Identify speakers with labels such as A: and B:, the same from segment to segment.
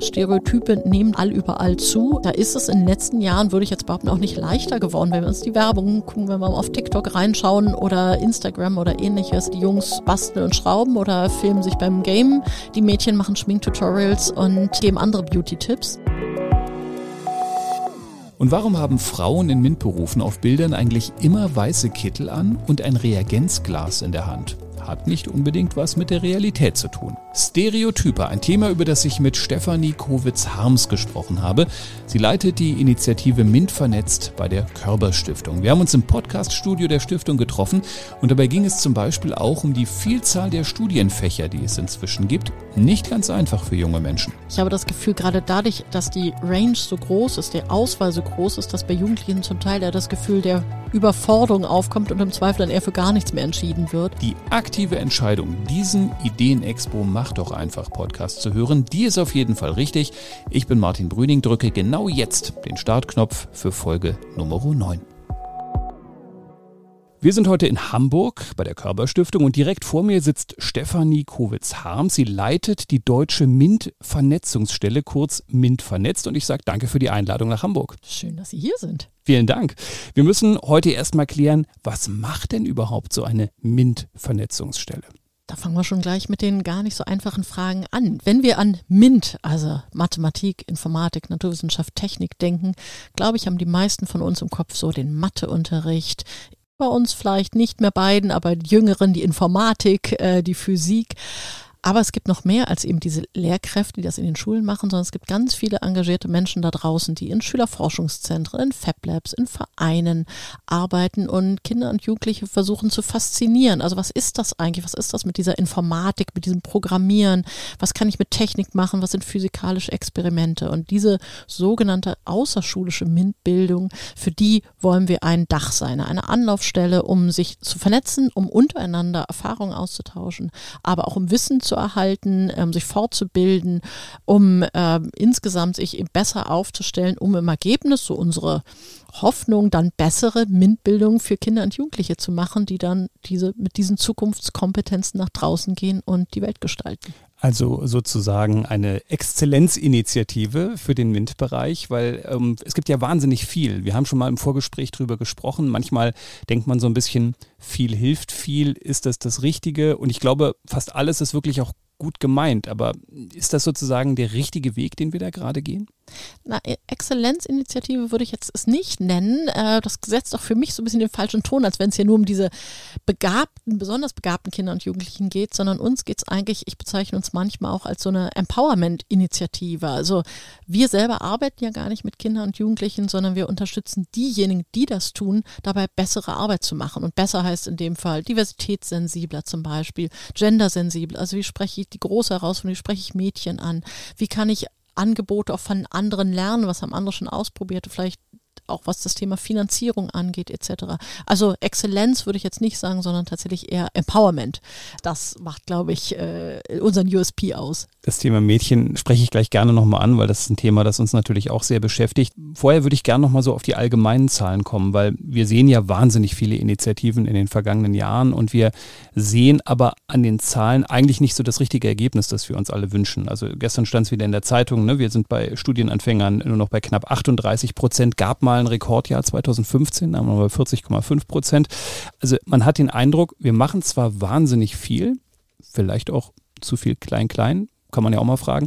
A: Stereotype nehmen all überall zu. Da ist es in den letzten Jahren, würde ich jetzt behaupten, auch nicht leichter geworden, wenn wir uns die Werbung gucken, wenn wir auf TikTok reinschauen oder Instagram oder ähnliches. Die Jungs basteln und schrauben oder filmen sich beim Game. Die Mädchen machen Schminktutorials und geben andere Beauty-Tipps.
B: Und warum haben Frauen in MINT-Berufen auf Bildern eigentlich immer weiße Kittel an und ein Reagenzglas in der Hand? Hat nicht unbedingt was mit der Realität zu tun. Stereotype, ein Thema, über das ich mit Stefanie Kowitz-Harms gesprochen habe. Sie leitet die Initiative MINT vernetzt bei der Körber Stiftung. Wir haben uns im Podcaststudio der Stiftung getroffen und dabei ging es zum Beispiel auch um die Vielzahl der Studienfächer, die es inzwischen gibt. Nicht ganz einfach für junge Menschen.
A: Ich habe das Gefühl, gerade dadurch, dass die Range so groß ist, der Auswahl so groß ist, dass bei Jugendlichen zum Teil ja das Gefühl der Überforderung aufkommt und im Zweifel dann eher für gar nichts mehr entschieden wird.
B: Die aktive Entscheidung, diesen Ideenexpo Mach doch einfach Podcast zu hören, die ist auf jeden Fall richtig. Ich bin Martin Brüning, drücke genau jetzt den Startknopf für Folge Nummer 9. Wir sind heute in Hamburg bei der Körperstiftung und direkt vor mir sitzt Stefanie Kowitz-Harms. Sie leitet die deutsche MINT-Vernetzungsstelle, kurz MINT vernetzt. Und ich sage danke für die Einladung nach Hamburg.
A: Schön, dass Sie hier sind.
B: Vielen Dank. Wir müssen heute erstmal klären, was macht denn überhaupt so eine MINT-Vernetzungsstelle?
A: Da fangen wir schon gleich mit den gar nicht so einfachen Fragen an. Wenn wir an MINT, also Mathematik, Informatik, Naturwissenschaft, Technik denken, glaube ich, haben die meisten von uns im Kopf so den Matheunterricht, bei uns vielleicht nicht mehr beiden, aber die Jüngeren, die Informatik, äh, die Physik. Aber es gibt noch mehr als eben diese Lehrkräfte, die das in den Schulen machen, sondern es gibt ganz viele engagierte Menschen da draußen, die in Schülerforschungszentren, in Fab Labs, in Vereinen arbeiten und Kinder und Jugendliche versuchen zu faszinieren. Also was ist das eigentlich? Was ist das mit dieser Informatik, mit diesem Programmieren? Was kann ich mit Technik machen? Was sind physikalische Experimente? Und diese sogenannte außerschulische MINT-Bildung, für die wollen wir ein Dach sein, eine Anlaufstelle, um sich zu vernetzen, um untereinander Erfahrungen auszutauschen, aber auch um Wissen zu zu erhalten, ähm, sich fortzubilden, um äh, insgesamt sich besser aufzustellen, um im Ergebnis so unsere Hoffnung, dann bessere MINT-Bildung für Kinder und Jugendliche zu machen, die dann diese, mit diesen Zukunftskompetenzen nach draußen gehen und die Welt gestalten.
B: Also sozusagen eine Exzellenzinitiative für den MINT-Bereich, weil ähm, es gibt ja wahnsinnig viel. Wir haben schon mal im Vorgespräch drüber gesprochen. Manchmal denkt man so ein bisschen, viel hilft viel. Ist das das Richtige? Und ich glaube, fast alles ist wirklich auch gut gemeint. Aber ist das sozusagen der richtige Weg, den wir da gerade gehen?
A: Na, e- Exzellenzinitiative würde ich jetzt es nicht nennen. Äh, das setzt auch für mich so ein bisschen den falschen Ton, als wenn es hier nur um diese begabten, besonders begabten Kinder und Jugendlichen geht, sondern uns geht es eigentlich, ich bezeichne uns manchmal auch als so eine Empowerment-Initiative. Also wir selber arbeiten ja gar nicht mit Kindern und Jugendlichen, sondern wir unterstützen diejenigen, die das tun, dabei bessere Arbeit zu machen. Und besser heißt in dem Fall diversitätssensibler zum Beispiel, gendersensibel. Also wie spreche ich die große Herausforderung, wie spreche ich Mädchen an? Wie kann ich Angebote auch von anderen lernen, was haben andere schon ausprobiert, vielleicht auch was das Thema Finanzierung angeht etc. Also Exzellenz würde ich jetzt nicht sagen, sondern tatsächlich eher Empowerment. Das macht, glaube ich, äh, unseren USP aus.
B: Das Thema Mädchen spreche ich gleich gerne nochmal an, weil das ist ein Thema, das uns natürlich auch sehr beschäftigt. Vorher würde ich gerne nochmal so auf die allgemeinen Zahlen kommen, weil wir sehen ja wahnsinnig viele Initiativen in den vergangenen Jahren und wir sehen aber an den Zahlen eigentlich nicht so das richtige Ergebnis, das wir uns alle wünschen. Also gestern stand es wieder in der Zeitung, ne? wir sind bei Studienanfängern nur noch bei knapp 38 Prozent, gab mal ein Rekordjahr 2015, da haben wir bei 40,5 Prozent. Also man hat den Eindruck, wir machen zwar wahnsinnig viel, vielleicht auch zu viel klein-klein, kann man ja auch mal fragen.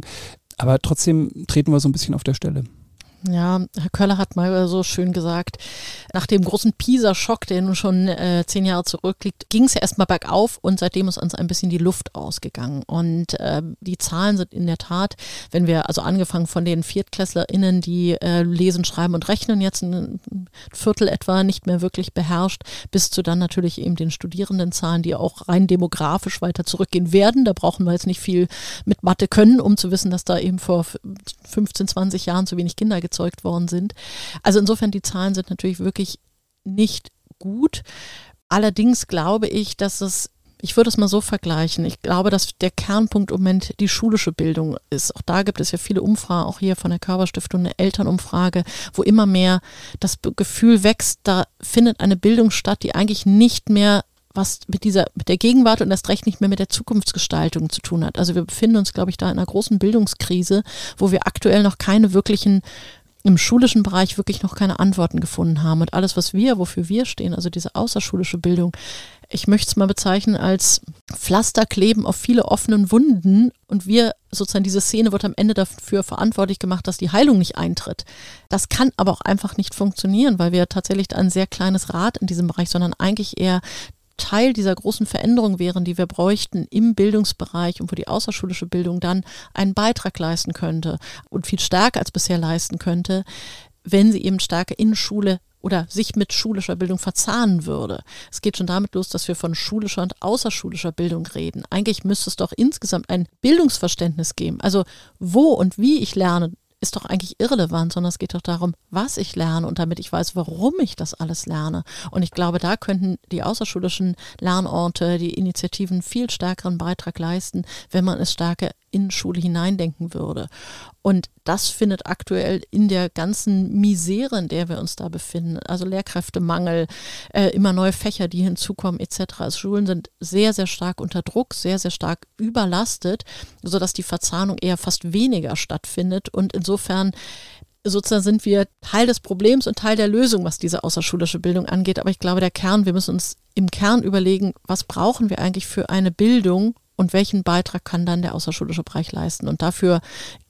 B: Aber trotzdem treten wir so ein bisschen auf der Stelle.
A: Ja, Herr Köller hat mal so schön gesagt, nach dem großen Pisa-Schock, der nun schon äh, zehn Jahre zurückliegt, ging es ja erstmal bergauf und seitdem ist uns ein bisschen die Luft ausgegangen. Und äh, die Zahlen sind in der Tat, wenn wir also angefangen von den ViertklässlerInnen, die äh, lesen, schreiben und rechnen, jetzt ein Viertel etwa nicht mehr wirklich beherrscht, bis zu dann natürlich eben den Studierendenzahlen, die auch rein demografisch weiter zurückgehen werden. Da brauchen wir jetzt nicht viel mit Mathe können, um zu wissen, dass da eben vor 15, 20 Jahren zu wenig Kinder erzeugt worden sind. Also insofern, die Zahlen sind natürlich wirklich nicht gut. Allerdings glaube ich, dass es ich würde es mal so vergleichen. Ich glaube, dass der Kernpunkt im Moment die schulische Bildung ist. Auch da gibt es ja viele Umfragen, auch hier von der Körperstiftung eine Elternumfrage, wo immer mehr das Gefühl wächst, da findet eine Bildung statt, die eigentlich nicht mehr was mit dieser, mit der Gegenwart und erst recht nicht mehr mit der Zukunftsgestaltung zu tun hat. Also wir befinden uns, glaube ich, da in einer großen Bildungskrise, wo wir aktuell noch keine wirklichen im schulischen Bereich wirklich noch keine Antworten gefunden haben. Und alles, was wir, wofür wir stehen, also diese außerschulische Bildung, ich möchte es mal bezeichnen als Pflasterkleben auf viele offenen Wunden und wir sozusagen diese Szene wird am Ende dafür verantwortlich gemacht, dass die Heilung nicht eintritt. Das kann aber auch einfach nicht funktionieren, weil wir tatsächlich ein sehr kleines Rad in diesem Bereich, sondern eigentlich eher Teil dieser großen Veränderung wären, die wir bräuchten im Bildungsbereich und wo die außerschulische Bildung dann einen Beitrag leisten könnte und viel stärker als bisher leisten könnte, wenn sie eben stärker in Schule oder sich mit schulischer Bildung verzahnen würde. Es geht schon damit los, dass wir von schulischer und außerschulischer Bildung reden. Eigentlich müsste es doch insgesamt ein Bildungsverständnis geben. Also wo und wie ich lerne, ist doch eigentlich irrelevant, sondern es geht doch darum, was ich lerne und damit ich weiß, warum ich das alles lerne. Und ich glaube, da könnten die außerschulischen Lernorte, die Initiativen viel stärkeren Beitrag leisten, wenn man es stärker in Schule hineindenken würde. Und das findet aktuell in der ganzen Misere, in der wir uns da befinden, also Lehrkräftemangel, äh, immer neue Fächer, die hinzukommen etc. Also Schulen sind sehr, sehr stark unter Druck, sehr, sehr stark überlastet, sodass die Verzahnung eher fast weniger stattfindet. Und insofern sozusagen sind wir Teil des Problems und Teil der Lösung, was diese außerschulische Bildung angeht. Aber ich glaube, der Kern, wir müssen uns im Kern überlegen, was brauchen wir eigentlich für eine Bildung, und welchen Beitrag kann dann der außerschulische Bereich leisten. Und dafür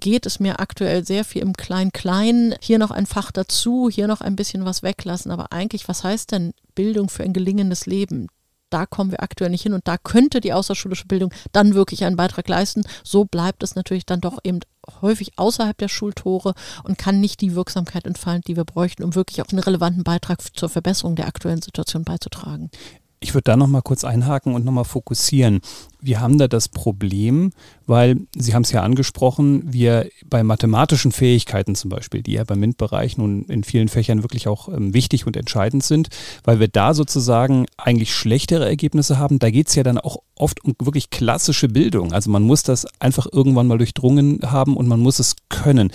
A: geht es mir aktuell sehr viel im Klein-Klein. Hier noch ein Fach dazu, hier noch ein bisschen was weglassen. Aber eigentlich, was heißt denn Bildung für ein gelingendes Leben? Da kommen wir aktuell nicht hin und da könnte die außerschulische Bildung dann wirklich einen Beitrag leisten. So bleibt es natürlich dann doch eben häufig außerhalb der Schultore und kann nicht die Wirksamkeit entfalten, die wir bräuchten, um wirklich auch einen relevanten Beitrag zur Verbesserung der aktuellen Situation beizutragen.
B: Ich würde da nochmal kurz einhaken und nochmal fokussieren. Wir haben da das Problem, weil Sie haben es ja angesprochen, wir bei mathematischen Fähigkeiten zum Beispiel, die ja beim MINT-Bereich nun in vielen Fächern wirklich auch ähm, wichtig und entscheidend sind, weil wir da sozusagen eigentlich schlechtere Ergebnisse haben. Da geht es ja dann auch oft um wirklich klassische Bildung. Also man muss das einfach irgendwann mal durchdrungen haben und man muss es können.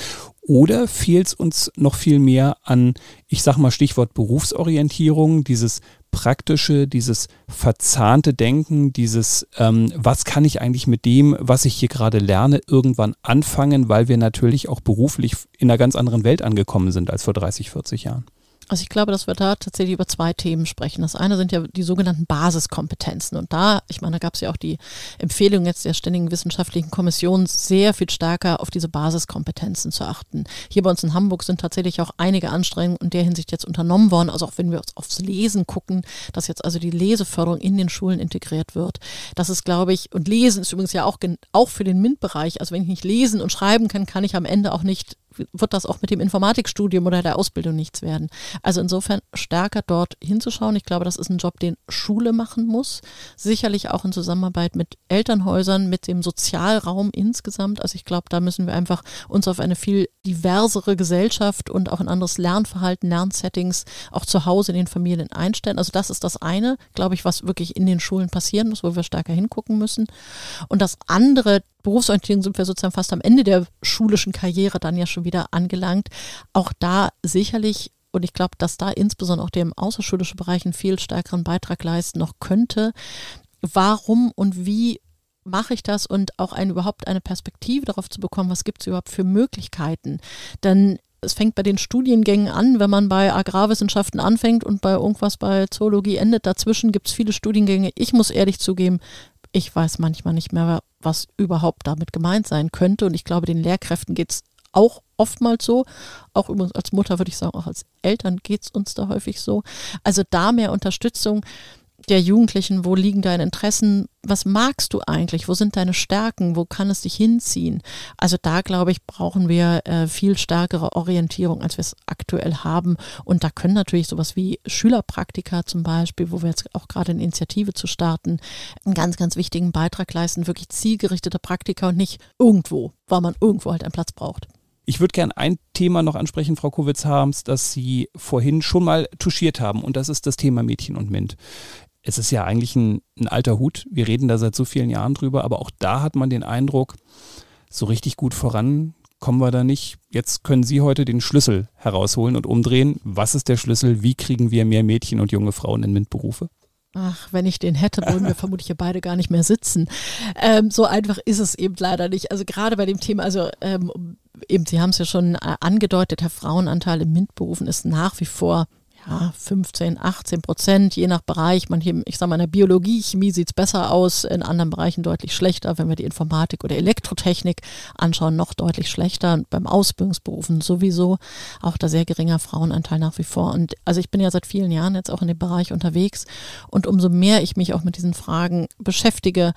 B: Oder fehlt es uns noch viel mehr an, ich sage mal Stichwort Berufsorientierung, dieses praktische, dieses verzahnte Denken, dieses, ähm, was kann ich eigentlich mit dem, was ich hier gerade lerne, irgendwann anfangen, weil wir natürlich auch beruflich in einer ganz anderen Welt angekommen sind als vor 30, 40 Jahren.
A: Also ich glaube, dass wir da tatsächlich über zwei Themen sprechen. Das eine sind ja die sogenannten Basiskompetenzen. Und da, ich meine, da gab es ja auch die Empfehlung jetzt der Ständigen Wissenschaftlichen Kommission, sehr viel stärker auf diese Basiskompetenzen zu achten. Hier bei uns in Hamburg sind tatsächlich auch einige Anstrengungen in der Hinsicht jetzt unternommen worden. Also auch wenn wir uns aufs Lesen gucken, dass jetzt also die Leseförderung in den Schulen integriert wird. Das ist, glaube ich, und Lesen ist übrigens ja auch, auch für den MINT-Bereich. Also wenn ich nicht lesen und schreiben kann, kann ich am Ende auch nicht wird das auch mit dem Informatikstudium oder der Ausbildung nichts werden. Also insofern stärker dort hinzuschauen. Ich glaube, das ist ein Job, den Schule machen muss. Sicherlich auch in Zusammenarbeit mit Elternhäusern, mit dem Sozialraum insgesamt. Also ich glaube, da müssen wir einfach uns auf eine viel diversere Gesellschaft und auch ein anderes Lernverhalten, Lernsettings auch zu Hause in den Familien einstellen. Also das ist das eine, glaube ich, was wirklich in den Schulen passieren muss, wo wir stärker hingucken müssen. Und das andere, Berufsorientierung sind wir sozusagen fast am Ende der schulischen Karriere dann ja schon wieder angelangt. Auch da sicherlich und ich glaube, dass da insbesondere auch der im außerschulischen Bereich einen viel stärkeren Beitrag leisten noch könnte. Warum und wie mache ich das und auch ein, überhaupt eine Perspektive darauf zu bekommen, was gibt es überhaupt für Möglichkeiten? Denn es fängt bei den Studiengängen an, wenn man bei Agrarwissenschaften anfängt und bei irgendwas bei Zoologie endet. Dazwischen gibt es viele Studiengänge. Ich muss ehrlich zugeben, ich weiß manchmal nicht mehr, was überhaupt damit gemeint sein könnte. Und ich glaube, den Lehrkräften geht es auch oftmals so. Auch übrigens als Mutter würde ich sagen, auch als Eltern geht es uns da häufig so. Also da mehr Unterstützung der Jugendlichen, wo liegen deine Interessen, was magst du eigentlich, wo sind deine Stärken, wo kann es dich hinziehen. Also da, glaube ich, brauchen wir äh, viel stärkere Orientierung, als wir es aktuell haben. Und da können natürlich sowas wie Schülerpraktika zum Beispiel, wo wir jetzt auch gerade eine Initiative zu starten, einen ganz, ganz wichtigen Beitrag leisten, wirklich zielgerichtete Praktika und nicht irgendwo, weil man irgendwo halt einen Platz braucht.
B: Ich würde gerne ein Thema noch ansprechen, Frau Kowitz-Harms, das Sie vorhin schon mal touchiert haben, und das ist das Thema Mädchen und MINT es ist ja eigentlich ein, ein alter Hut. Wir reden da seit so vielen Jahren drüber, aber auch da hat man den Eindruck, so richtig gut voran kommen wir da nicht. Jetzt können Sie heute den Schlüssel herausholen und umdrehen. Was ist der Schlüssel? Wie kriegen wir mehr Mädchen und junge Frauen in MINT-Berufe?
A: Ach, wenn ich den hätte, würden wir vermutlich hier beide gar nicht mehr sitzen. Ähm, so einfach ist es eben leider nicht. Also gerade bei dem Thema, also ähm, eben, Sie haben es ja schon äh, angedeutet, der Frauenanteil im MINT-Berufen ist nach wie vor ja, 15, 18 Prozent, je nach Bereich. Manche, ich sage mal, in der Biologie, Chemie sieht es besser aus, in anderen Bereichen deutlich schlechter. Wenn wir die Informatik oder Elektrotechnik anschauen, noch deutlich schlechter. Und beim Ausbildungsberufen sowieso auch da sehr geringer Frauenanteil nach wie vor. Und also ich bin ja seit vielen Jahren jetzt auch in dem Bereich unterwegs. Und umso mehr ich mich auch mit diesen Fragen beschäftige,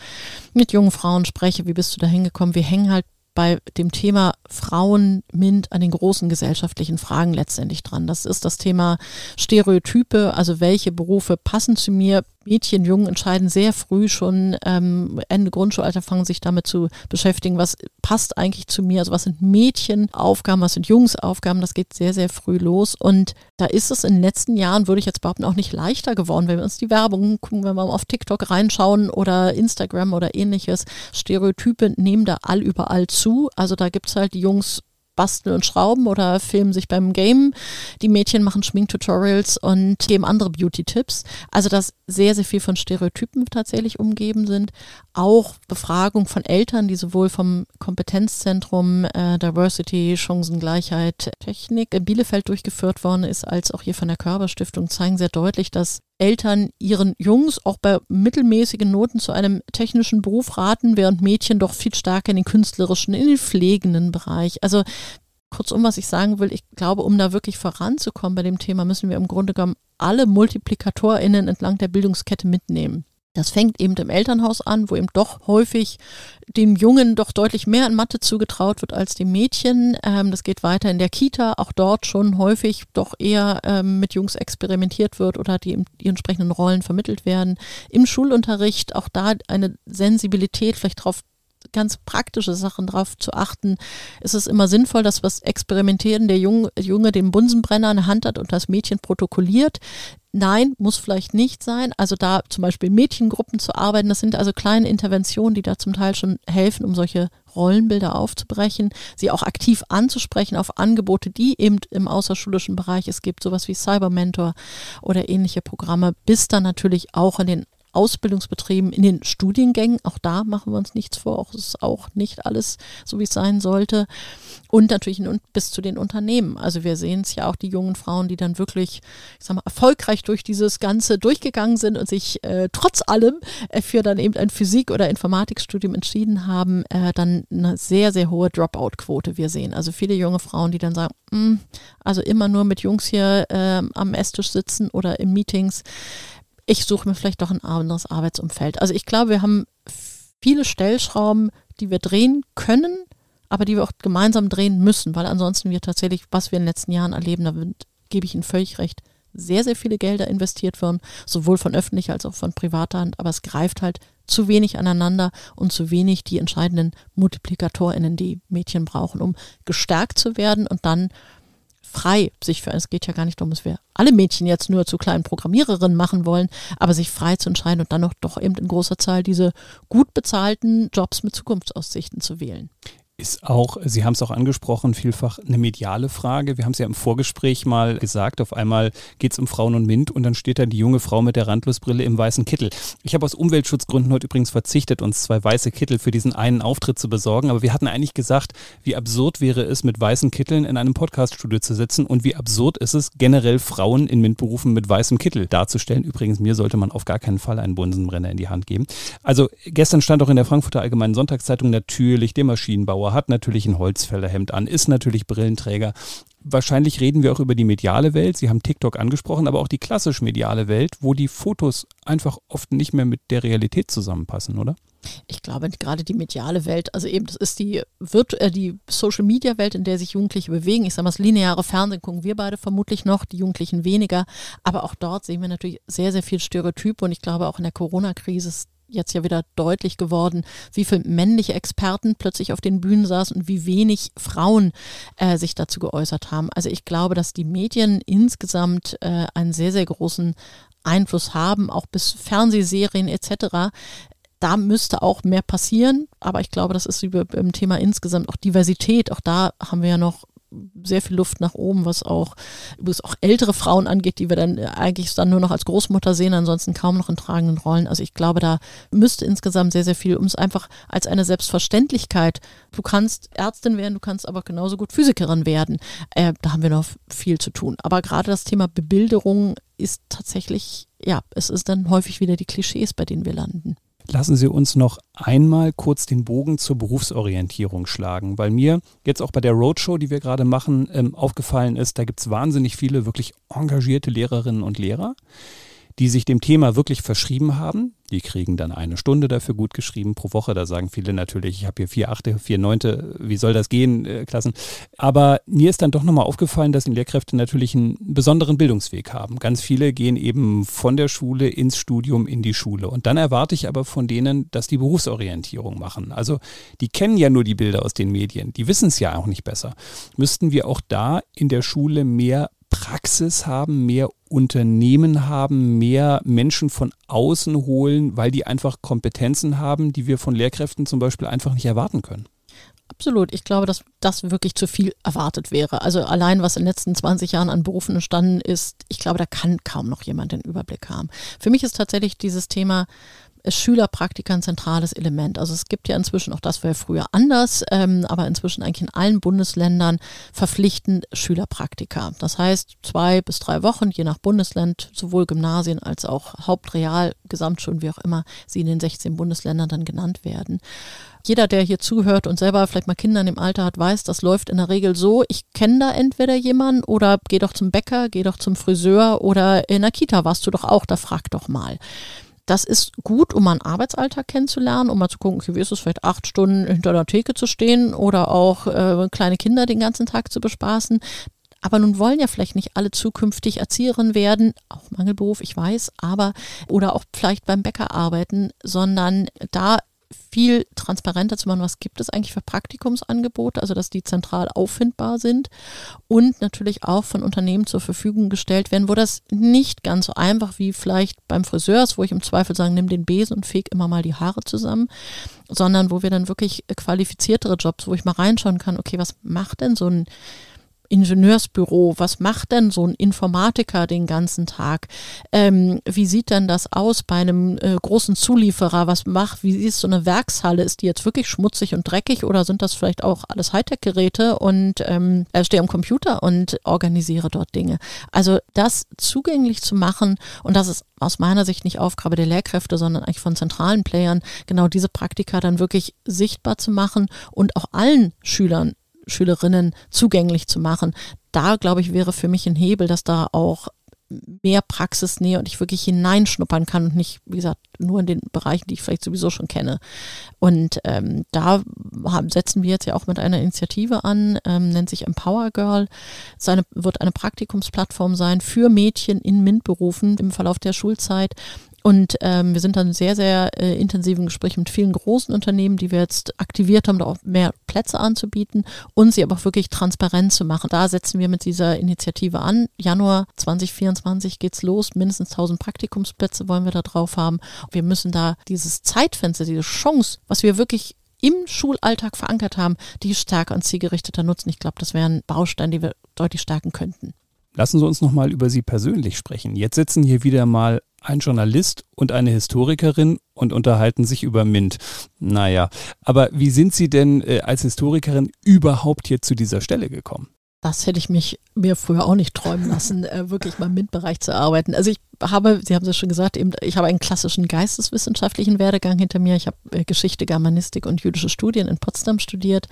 A: mit jungen Frauen spreche, wie bist du da hingekommen? Wir hängen halt bei dem Thema Frauen MINT an den großen gesellschaftlichen Fragen letztendlich dran. Das ist das Thema Stereotype, also welche Berufe passen zu mir, Mädchen, Jungen entscheiden sehr früh schon, ähm, Ende Grundschulalter fangen sich damit zu beschäftigen, was passt eigentlich zu mir, also was sind Mädchenaufgaben, was sind Jungsaufgaben, das geht sehr, sehr früh los. Und da ist es in den letzten Jahren, würde ich jetzt behaupten, auch nicht leichter geworden, wenn wir uns die Werbung gucken, wenn wir mal auf TikTok reinschauen oder Instagram oder ähnliches, Stereotype nehmen da all überall zu, also da gibt es halt die Jungs basteln und schrauben oder filmen sich beim Game. Die Mädchen machen Schminktutorials und geben andere Beauty-Tipps. Also dass sehr, sehr viel von Stereotypen tatsächlich umgeben sind. Auch Befragung von Eltern, die sowohl vom Kompetenzzentrum äh, Diversity, Chancengleichheit, Technik in Bielefeld durchgeführt worden ist, als auch hier von der Körperstiftung, zeigen sehr deutlich, dass Eltern ihren Jungs auch bei mittelmäßigen Noten zu einem technischen Beruf raten, während Mädchen doch viel stärker in den künstlerischen, in den pflegenden Bereich. Also kurzum, was ich sagen will, ich glaube, um da wirklich voranzukommen bei dem Thema, müssen wir im Grunde genommen alle MultiplikatorInnen entlang der Bildungskette mitnehmen. Das fängt eben im Elternhaus an, wo eben doch häufig dem Jungen doch deutlich mehr an Mathe zugetraut wird als dem Mädchen. Ähm, das geht weiter in der Kita, auch dort schon häufig doch eher ähm, mit Jungs experimentiert wird oder die, die entsprechenden Rollen vermittelt werden. Im Schulunterricht auch da eine Sensibilität vielleicht darauf ganz praktische Sachen darauf zu achten. Ist es immer sinnvoll, dass was experimentieren der Junge, Junge den Bunsenbrenner in der Hand hat und das Mädchen protokolliert? Nein, muss vielleicht nicht sein. Also da zum Beispiel Mädchengruppen zu arbeiten, das sind also kleine Interventionen, die da zum Teil schon helfen, um solche Rollenbilder aufzubrechen, sie auch aktiv anzusprechen auf Angebote, die eben im außerschulischen Bereich es gibt, sowas wie Cybermentor oder ähnliche Programme, bis dann natürlich auch in den Ausbildungsbetrieben, in den Studiengängen. Auch da machen wir uns nichts vor. Auch ist auch nicht alles so, wie es sein sollte. Und natürlich bis zu den Unternehmen. Also wir sehen es ja auch die jungen Frauen, die dann wirklich, ich sag mal, erfolgreich durch dieses Ganze durchgegangen sind und sich äh, trotz allem für dann eben ein Physik- oder Informatikstudium entschieden haben, äh, dann eine sehr, sehr hohe Dropout-Quote wir sehen. Also viele junge Frauen, die dann sagen, mm, also immer nur mit Jungs hier äh, am Esstisch sitzen oder in Meetings ich suche mir vielleicht doch ein anderes Arbeitsumfeld. Also ich glaube, wir haben viele Stellschrauben, die wir drehen können, aber die wir auch gemeinsam drehen müssen, weil ansonsten wir tatsächlich, was wir in den letzten Jahren erleben, da gebe ich Ihnen völlig recht, sehr, sehr viele Gelder investiert worden, sowohl von öffentlicher als auch von privater Hand, aber es greift halt zu wenig aneinander und zu wenig die entscheidenden MultiplikatorInnen, die Mädchen brauchen, um gestärkt zu werden und dann frei sich für, es geht ja gar nicht darum, dass wir alle Mädchen jetzt nur zu kleinen Programmiererinnen machen wollen, aber sich frei zu entscheiden und dann noch doch eben in großer Zahl diese gut bezahlten Jobs mit Zukunftsaussichten zu wählen
B: ist auch, Sie haben es auch angesprochen, vielfach eine mediale Frage. Wir haben es ja im Vorgespräch mal gesagt, auf einmal geht es um Frauen und MINT und dann steht da die junge Frau mit der Randlosbrille im weißen Kittel. Ich habe aus Umweltschutzgründen heute übrigens verzichtet, uns zwei weiße Kittel für diesen einen Auftritt zu besorgen, aber wir hatten eigentlich gesagt, wie absurd wäre es, mit weißen Kitteln in einem Podcaststudio zu sitzen und wie absurd ist es, generell Frauen in MINT-Berufen mit weißem Kittel darzustellen. Übrigens, mir sollte man auf gar keinen Fall einen Bunsenbrenner in die Hand geben. Also gestern stand auch in der Frankfurter Allgemeinen Sonntagszeitung natürlich der Maschinenbauer Bauer hat natürlich ein Holzfällerhemd an, ist natürlich Brillenträger. Wahrscheinlich reden wir auch über die mediale Welt. Sie haben TikTok angesprochen, aber auch die klassisch mediale Welt, wo die Fotos einfach oft nicht mehr mit der Realität zusammenpassen, oder?
A: Ich glaube, gerade die mediale Welt, also eben, das ist die, Virt äh, die Social Media Welt, in der sich Jugendliche bewegen. Ich sage mal, das lineare Fernsehen gucken wir beide vermutlich noch, die Jugendlichen weniger. Aber auch dort sehen wir natürlich sehr, sehr viel Stereotype und ich glaube, auch in der Corona-Krise ist jetzt ja wieder deutlich geworden, wie viele männliche Experten plötzlich auf den Bühnen saßen und wie wenig Frauen äh, sich dazu geäußert haben. Also ich glaube, dass die Medien insgesamt äh, einen sehr, sehr großen Einfluss haben, auch bis Fernsehserien etc. Da müsste auch mehr passieren, aber ich glaube, das ist über, beim Thema insgesamt auch Diversität. Auch da haben wir ja noch sehr viel Luft nach oben, was auch, was auch ältere Frauen angeht, die wir dann eigentlich dann nur noch als Großmutter sehen, ansonsten kaum noch in tragenden Rollen. Also ich glaube, da müsste insgesamt sehr, sehr viel, um es einfach als eine Selbstverständlichkeit, du kannst Ärztin werden, du kannst aber genauso gut Physikerin werden. Äh, da haben wir noch viel zu tun. Aber gerade das Thema Bebilderung ist tatsächlich, ja, es ist dann häufig wieder die Klischees, bei denen wir landen.
B: Lassen Sie uns noch einmal kurz den Bogen zur Berufsorientierung schlagen, weil mir jetzt auch bei der Roadshow, die wir gerade machen, ähm, aufgefallen ist, da gibt es wahnsinnig viele wirklich engagierte Lehrerinnen und Lehrer, die sich dem Thema wirklich verschrieben haben. Die kriegen dann eine Stunde dafür gut geschrieben pro Woche. Da sagen viele natürlich, ich habe hier vier Achte, vier Neunte, wie soll das gehen, äh, Klassen. Aber mir ist dann doch nochmal aufgefallen, dass die Lehrkräfte natürlich einen besonderen Bildungsweg haben. Ganz viele gehen eben von der Schule ins Studium in die Schule. Und dann erwarte ich aber von denen, dass die Berufsorientierung machen. Also die kennen ja nur die Bilder aus den Medien, die wissen es ja auch nicht besser. Müssten wir auch da in der Schule mehr Praxis haben, mehr Unternehmen haben, mehr Menschen von außen holen, weil die einfach Kompetenzen haben, die wir von Lehrkräften zum Beispiel einfach nicht erwarten können.
A: Absolut. Ich glaube, dass das wirklich zu viel erwartet wäre. Also allein, was in den letzten 20 Jahren an Berufen entstanden ist, ich glaube, da kann kaum noch jemand den Überblick haben. Für mich ist tatsächlich dieses Thema ist Schülerpraktika ein zentrales Element. Also es gibt ja inzwischen, auch das ja früher anders, ähm, aber inzwischen eigentlich in allen Bundesländern verpflichtend Schülerpraktika. Das heißt zwei bis drei Wochen, je nach Bundesland, sowohl Gymnasien als auch Hauptreal, Gesamtschulen, wie auch immer sie in den 16 Bundesländern dann genannt werden. Jeder, der hier zuhört und selber vielleicht mal Kinder in dem Alter hat, weiß, das läuft in der Regel so. Ich kenne da entweder jemanden oder geh doch zum Bäcker, geh doch zum Friseur oder in der Kita warst du doch auch, da frag doch mal. Das ist gut, um einen Arbeitsalltag kennenzulernen, um mal zu gucken, okay, wie ist es vielleicht acht Stunden hinter der Theke zu stehen oder auch äh, kleine Kinder den ganzen Tag zu bespaßen. Aber nun wollen ja vielleicht nicht alle zukünftig Erzieherin werden, auch Mangelberuf, ich weiß, aber oder auch vielleicht beim Bäcker arbeiten, sondern da viel transparenter zu machen, was gibt es eigentlich für Praktikumsangebote, also dass die zentral auffindbar sind und natürlich auch von Unternehmen zur Verfügung gestellt werden, wo das nicht ganz so einfach wie vielleicht beim Friseur ist, wo ich im Zweifel sage, nimm den Besen und feg immer mal die Haare zusammen, sondern wo wir dann wirklich qualifiziertere Jobs, wo ich mal reinschauen kann, okay, was macht denn so ein Ingenieursbüro, was macht denn so ein Informatiker den ganzen Tag? Ähm, wie sieht denn das aus bei einem äh, großen Zulieferer? Was macht, wie ist so eine Werkshalle? Ist die jetzt wirklich schmutzig und dreckig oder sind das vielleicht auch alles Hightech-Geräte und ähm, ich stehe am Computer und organisiere dort Dinge? Also das zugänglich zu machen und das ist aus meiner Sicht nicht Aufgabe der Lehrkräfte, sondern eigentlich von zentralen Playern, genau diese Praktika dann wirklich sichtbar zu machen und auch allen Schülern Schülerinnen zugänglich zu machen. Da, glaube ich, wäre für mich ein Hebel, dass da auch mehr Praxisnähe und ich wirklich hineinschnuppern kann und nicht, wie gesagt, nur in den Bereichen, die ich vielleicht sowieso schon kenne. Und ähm, da haben, setzen wir jetzt ja auch mit einer Initiative an, ähm, nennt sich Empower Girl. Seine, wird eine Praktikumsplattform sein für Mädchen in MINT-Berufen im Verlauf der Schulzeit, und ähm, wir sind dann sehr, sehr äh, intensiven Gesprächen mit vielen großen Unternehmen, die wir jetzt aktiviert haben, da auch mehr Plätze anzubieten und sie aber auch wirklich transparent zu machen. Da setzen wir mit dieser Initiative an. Januar 2024 geht's los. Mindestens 1000 Praktikumsplätze wollen wir da drauf haben. Wir müssen da dieses Zeitfenster, diese Chance, was wir wirklich im Schulalltag verankert haben, die stärker und zielgerichteter nutzen. Ich glaube, das wäre ein Baustein, den wir deutlich stärken könnten.
B: Lassen Sie uns noch mal über Sie persönlich sprechen. Jetzt sitzen hier wieder mal ein Journalist und eine Historikerin und unterhalten sich über MINT. Naja, aber wie sind Sie denn äh, als Historikerin überhaupt hier zu dieser Stelle gekommen?
A: Das hätte ich mich mir früher auch nicht träumen lassen, äh, wirklich mal im MINT-Bereich zu arbeiten. Also ich habe, Sie haben es schon gesagt, eben, ich habe einen klassischen geisteswissenschaftlichen Werdegang hinter mir. Ich habe äh, Geschichte, Germanistik und jüdische Studien in Potsdam studiert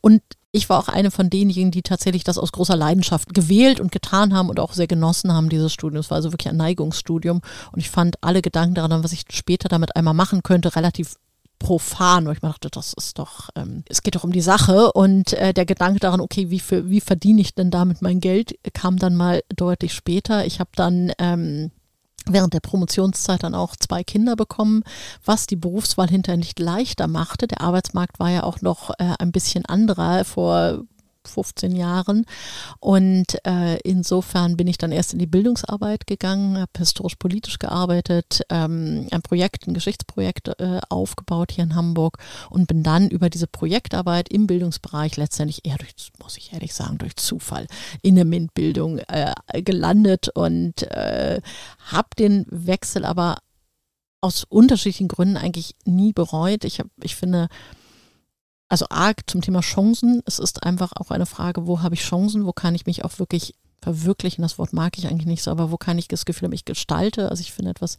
A: und ich war auch eine von denjenigen, die tatsächlich das aus großer Leidenschaft gewählt und getan haben und auch sehr genossen haben, dieses Studium. Es war also wirklich ein Neigungsstudium und ich fand alle Gedanken daran, was ich später damit einmal machen könnte, relativ profan, wo ich mir dachte, das ist doch, ähm, es geht doch um die Sache und äh, der Gedanke daran, okay, wie, für, wie verdiene ich denn damit mein Geld, kam dann mal deutlich später. Ich habe dann ähm, während der Promotionszeit dann auch zwei Kinder bekommen, was die Berufswahl hinterher nicht leichter machte. Der Arbeitsmarkt war ja auch noch äh, ein bisschen anderer. Vor 15 Jahren. Und äh, insofern bin ich dann erst in die Bildungsarbeit gegangen, habe historisch-politisch gearbeitet, ähm, ein Projekt, ein Geschichtsprojekt äh, aufgebaut hier in Hamburg und bin dann über diese Projektarbeit im Bildungsbereich letztendlich eher durch, muss ich ehrlich sagen, durch Zufall in der MINT-Bildung äh, gelandet und äh, habe den Wechsel aber aus unterschiedlichen Gründen eigentlich nie bereut. Ich, hab, ich finde, also arg zum Thema Chancen. Es ist einfach auch eine Frage, wo habe ich Chancen, wo kann ich mich auch wirklich verwirklichen, das Wort mag ich eigentlich nicht so, aber wo kann ich das Gefühl haben, ich gestalte, also ich finde etwas,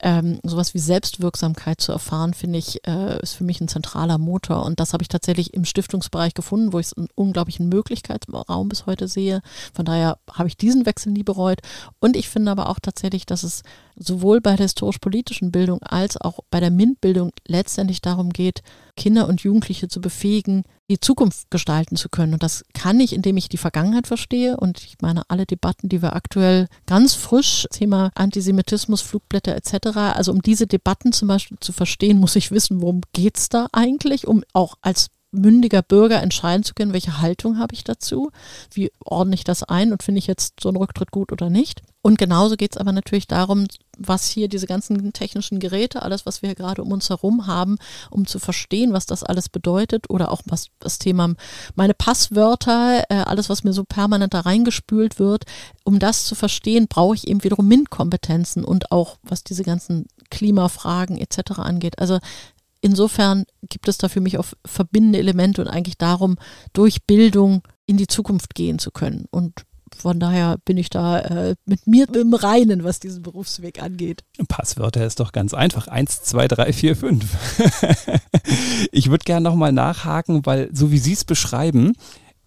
A: ähm, sowas wie Selbstwirksamkeit zu erfahren, finde ich, äh, ist für mich ein zentraler Motor. Und das habe ich tatsächlich im Stiftungsbereich gefunden, wo ich es einen unglaublichen Möglichkeitsraum bis heute sehe. Von daher habe ich diesen Wechsel nie bereut. Und ich finde aber auch tatsächlich, dass es sowohl bei der historisch-politischen Bildung als auch bei der MINT-Bildung letztendlich darum geht, Kinder und Jugendliche zu befähigen, die Zukunft gestalten zu können. Und das kann ich, indem ich die Vergangenheit verstehe. Und ich meine, alle Debatten, die wir aktuell ganz frisch, Thema Antisemitismus, Flugblätter etc., also um diese Debatten zum Beispiel zu verstehen, muss ich wissen, worum geht es da eigentlich, um auch als mündiger Bürger entscheiden zu können, welche Haltung habe ich dazu, wie ordne ich das ein und finde ich jetzt so einen Rücktritt gut oder nicht. Und genauso geht es aber natürlich darum, was hier diese ganzen technischen Geräte, alles, was wir gerade um uns herum haben, um zu verstehen, was das alles bedeutet oder auch was das Thema meine Passwörter, äh, alles, was mir so permanent da reingespült wird, um das zu verstehen, brauche ich eben wiederum MINT-Kompetenzen und auch was diese ganzen Klimafragen etc. angeht. Also insofern gibt es da für mich auch verbindende Elemente und eigentlich darum, durch Bildung in die Zukunft gehen zu können. Und von daher bin ich da äh, mit mir im Reinen, was diesen Berufsweg angeht.
B: Passwörter ist doch ganz einfach. Eins, zwei, drei, vier, fünf. ich würde gerne nochmal nachhaken, weil so wie Sie es beschreiben,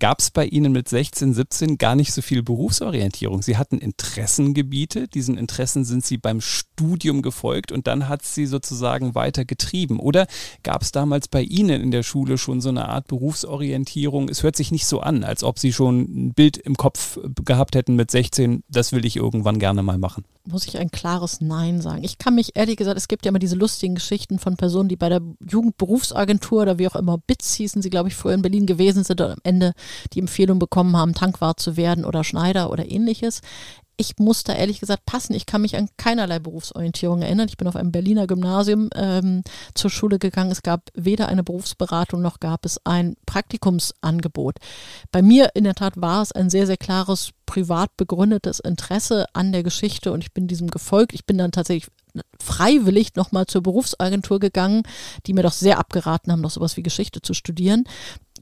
B: gab es bei Ihnen mit 16, 17 gar nicht so viel Berufsorientierung. Sie hatten Interessengebiete, diesen Interessen sind Sie beim Studium gefolgt und dann hat Sie sozusagen weiter getrieben. Oder gab es damals bei Ihnen in der Schule schon so eine Art Berufsorientierung? Es hört sich nicht so an, als ob Sie schon ein Bild im Kopf gehabt hätten mit 16, das will ich irgendwann gerne mal machen
A: muss ich ein klares Nein sagen. Ich kann mich ehrlich gesagt, es gibt ja immer diese lustigen Geschichten von Personen, die bei der Jugendberufsagentur oder wie auch immer BITS hießen sie, glaube ich, früher in Berlin gewesen sind und am Ende die Empfehlung bekommen haben, Tankwart zu werden oder Schneider oder ähnliches ich muss da ehrlich gesagt passen. Ich kann mich an keinerlei Berufsorientierung erinnern. Ich bin auf einem Berliner Gymnasium ähm, zur Schule gegangen. Es gab weder eine Berufsberatung noch gab es ein Praktikumsangebot. Bei mir in der Tat war es ein sehr, sehr klares privat begründetes Interesse an der Geschichte und ich bin diesem gefolgt. Ich bin dann tatsächlich freiwillig nochmal zur Berufsagentur gegangen, die mir doch sehr abgeraten haben, noch sowas wie Geschichte zu studieren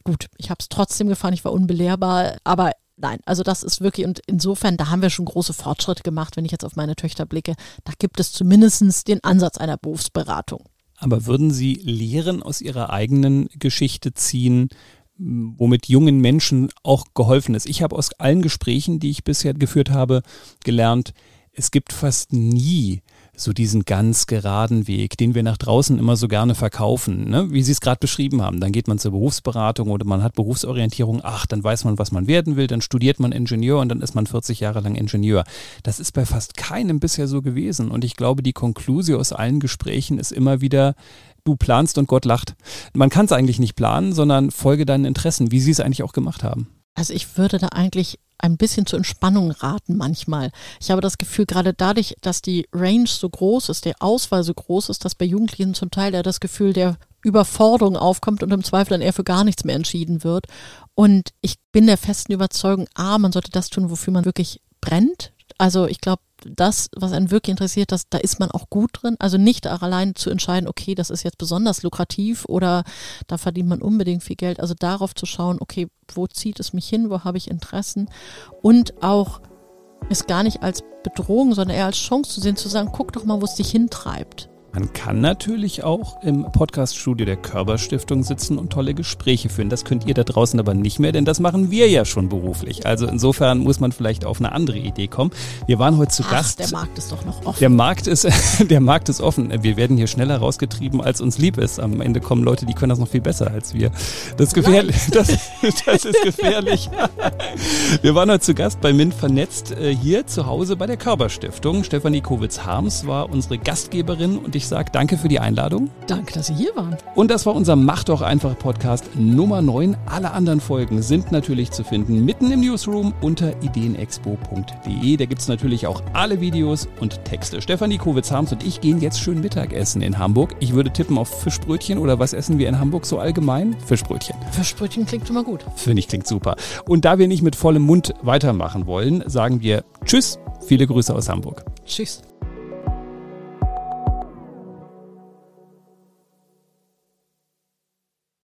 A: gut, ich habe es trotzdem gefahren, ich war unbelehrbar, aber Nein, also das ist wirklich, und insofern, da haben wir schon große Fortschritte gemacht, wenn ich jetzt auf meine Töchter blicke. Da gibt es zumindest den Ansatz einer Berufsberatung.
B: Aber würden Sie Lehren aus Ihrer eigenen Geschichte ziehen, womit jungen Menschen auch geholfen ist? Ich habe aus allen Gesprächen, die ich bisher geführt habe, gelernt, es gibt fast nie so diesen ganz geraden Weg, den wir nach draußen immer so gerne verkaufen, ne? wie Sie es gerade beschrieben haben. Dann geht man zur Berufsberatung oder man hat Berufsorientierung, ach, dann weiß man, was man werden will, dann studiert man Ingenieur und dann ist man 40 Jahre lang Ingenieur. Das ist bei fast keinem bisher so gewesen. Und ich glaube, die Konklusion aus allen Gesprächen ist immer wieder, du planst und Gott lacht. Man kann es eigentlich nicht planen, sondern folge deinen Interessen, wie Sie es eigentlich auch gemacht haben.
A: Also ich würde da eigentlich ein bisschen zur Entspannung raten manchmal. Ich habe das Gefühl, gerade dadurch, dass die Range so groß ist, der Auswahl so groß ist, dass bei Jugendlichen zum Teil ja das Gefühl der Überforderung aufkommt und im Zweifel dann eher für gar nichts mehr entschieden wird. Und ich bin der festen Überzeugung, a, man sollte das tun, wofür man wirklich brennt. Also ich glaube, das, was einen wirklich interessiert, das, da ist man auch gut drin. Also nicht allein zu entscheiden, okay, das ist jetzt besonders lukrativ oder da verdient man unbedingt viel Geld. Also darauf zu schauen, okay, wo zieht es mich hin, wo habe ich Interessen und auch es gar nicht als Bedrohung, sondern eher als Chance zu sehen, zu sagen, guck doch mal, wo es dich hintreibt.
B: Man kann natürlich auch im Podcaststudio der Körperstiftung sitzen und tolle Gespräche führen. Das könnt ihr da draußen aber nicht mehr, denn das machen wir ja schon beruflich. Also insofern muss man vielleicht auf eine andere Idee kommen. Wir waren heute zu
A: Ach,
B: Gast.
A: Der Markt ist doch noch offen.
B: Der Markt ist, der Markt ist offen. Wir werden hier schneller rausgetrieben, als uns lieb ist. Am Ende kommen Leute, die können das noch viel besser als wir. Das ist gefährlich. Das, das ist gefährlich. Wir waren heute zu Gast bei MINT vernetzt, äh, hier zu Hause bei der Körperstiftung. Stefanie Kowitz-Harms war unsere Gastgeberin und ich Ich sage danke für die Einladung.
A: Danke, dass Sie hier waren.
B: Und das war unser Mach doch einfach Podcast Nummer 9. Alle anderen Folgen sind natürlich zu finden mitten im Newsroom unter ideenexpo.de. Da gibt es natürlich auch alle Videos und Texte. Stefanie Kowitz-Harms und ich gehen jetzt schön Mittagessen in Hamburg. Ich würde tippen auf Fischbrötchen oder was essen wir in Hamburg so allgemein? Fischbrötchen.
A: Fischbrötchen klingt immer gut.
B: Finde ich klingt super. Und da wir nicht mit vollem Mund weitermachen wollen, sagen wir Tschüss, viele Grüße aus Hamburg.
A: Tschüss.